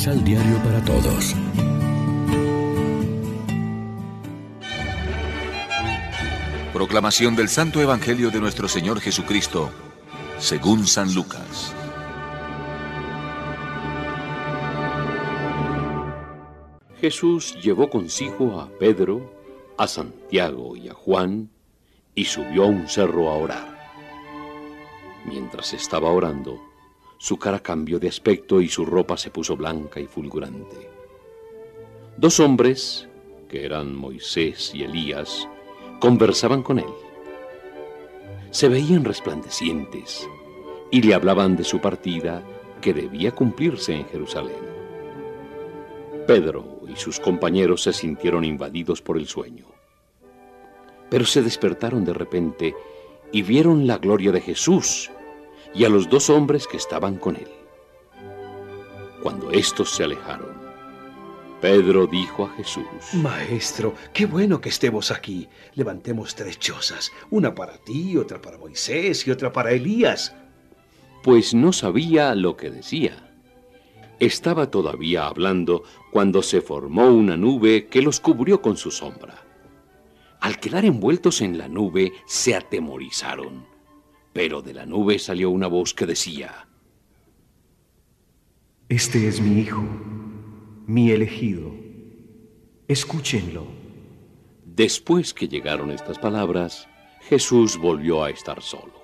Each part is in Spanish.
Misal Diario para Todos. Proclamación del Santo Evangelio de nuestro Señor Jesucristo, según San Lucas. Jesús llevó consigo a Pedro, a Santiago y a Juan y subió a un cerro a orar. Mientras estaba orando, su cara cambió de aspecto y su ropa se puso blanca y fulgurante. Dos hombres, que eran Moisés y Elías, conversaban con él. Se veían resplandecientes y le hablaban de su partida que debía cumplirse en Jerusalén. Pedro y sus compañeros se sintieron invadidos por el sueño. Pero se despertaron de repente y vieron la gloria de Jesús y a los dos hombres que estaban con él. Cuando estos se alejaron, Pedro dijo a Jesús, Maestro, qué bueno que estemos aquí. Levantemos tres chozas, una para ti, otra para Moisés y otra para Elías. Pues no sabía lo que decía. Estaba todavía hablando cuando se formó una nube que los cubrió con su sombra. Al quedar envueltos en la nube, se atemorizaron. Pero de la nube salió una voz que decía, Este es mi Hijo, mi elegido. Escúchenlo. Después que llegaron estas palabras, Jesús volvió a estar solo.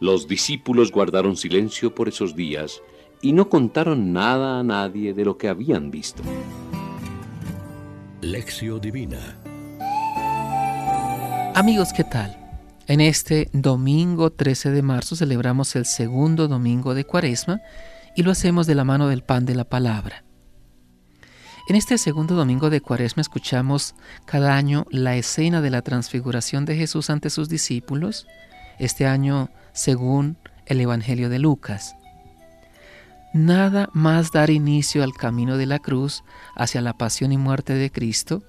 Los discípulos guardaron silencio por esos días y no contaron nada a nadie de lo que habían visto. Lección Divina Amigos, ¿qué tal? En este domingo 13 de marzo celebramos el segundo domingo de Cuaresma y lo hacemos de la mano del pan de la palabra. En este segundo domingo de Cuaresma escuchamos cada año la escena de la transfiguración de Jesús ante sus discípulos, este año según el Evangelio de Lucas. Nada más dar inicio al camino de la cruz hacia la pasión y muerte de Cristo,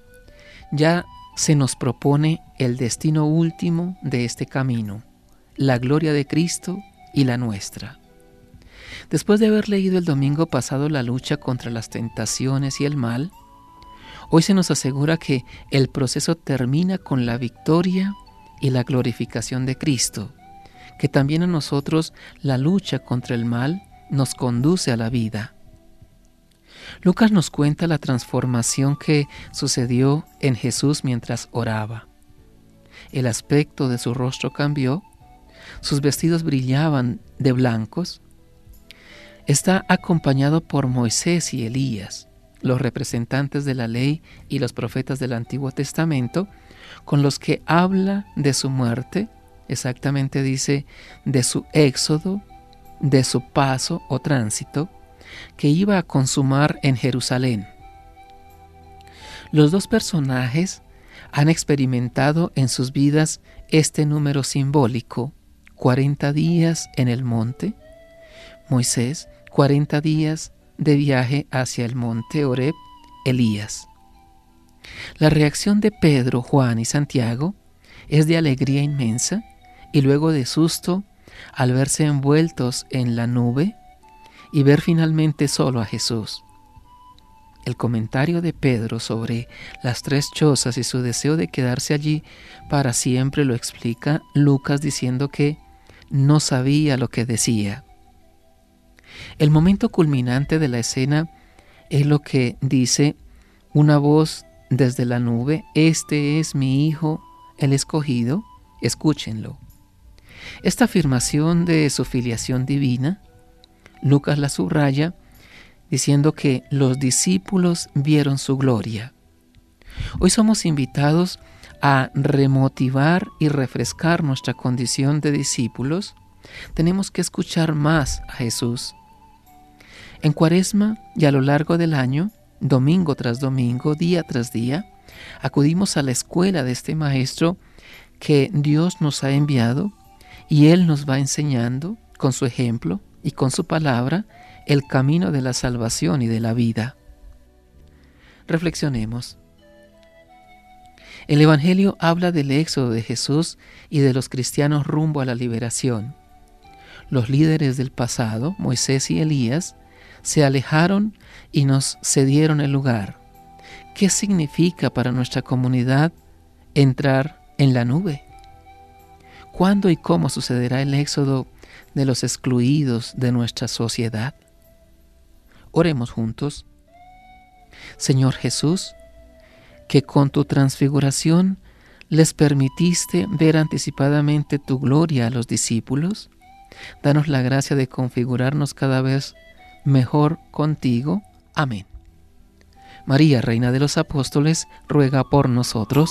ya se nos propone el destino último de este camino, la gloria de Cristo y la nuestra. Después de haber leído el domingo pasado la lucha contra las tentaciones y el mal, hoy se nos asegura que el proceso termina con la victoria y la glorificación de Cristo, que también a nosotros la lucha contra el mal nos conduce a la vida. Lucas nos cuenta la transformación que sucedió en Jesús mientras oraba. El aspecto de su rostro cambió, sus vestidos brillaban de blancos. Está acompañado por Moisés y Elías, los representantes de la ley y los profetas del Antiguo Testamento, con los que habla de su muerte, exactamente dice de su éxodo de su paso o tránsito que iba a consumar en Jerusalén. Los dos personajes han experimentado en sus vidas este número simbólico, 40 días en el monte, Moisés, 40 días de viaje hacia el monte Oreb, Elías. La reacción de Pedro, Juan y Santiago es de alegría inmensa y luego de susto al verse envueltos en la nube y ver finalmente solo a Jesús. El comentario de Pedro sobre las tres chozas y su deseo de quedarse allí para siempre lo explica Lucas diciendo que no sabía lo que decía. El momento culminante de la escena es lo que dice una voz desde la nube, Este es mi Hijo, el escogido, escúchenlo. Esta afirmación de su filiación divina, Lucas la subraya diciendo que los discípulos vieron su gloria. Hoy somos invitados a remotivar y refrescar nuestra condición de discípulos. Tenemos que escuchar más a Jesús. En cuaresma y a lo largo del año, domingo tras domingo, día tras día, acudimos a la escuela de este Maestro que Dios nos ha enviado y Él nos va enseñando con su ejemplo y con su palabra el camino de la salvación y de la vida. Reflexionemos. El Evangelio habla del éxodo de Jesús y de los cristianos rumbo a la liberación. Los líderes del pasado, Moisés y Elías, se alejaron y nos cedieron el lugar. ¿Qué significa para nuestra comunidad entrar en la nube? ¿Cuándo y cómo sucederá el éxodo de los excluidos de nuestra sociedad? Oremos juntos. Señor Jesús, que con tu transfiguración les permitiste ver anticipadamente tu gloria a los discípulos, danos la gracia de configurarnos cada vez mejor contigo. Amén. María, Reina de los Apóstoles, ruega por nosotros.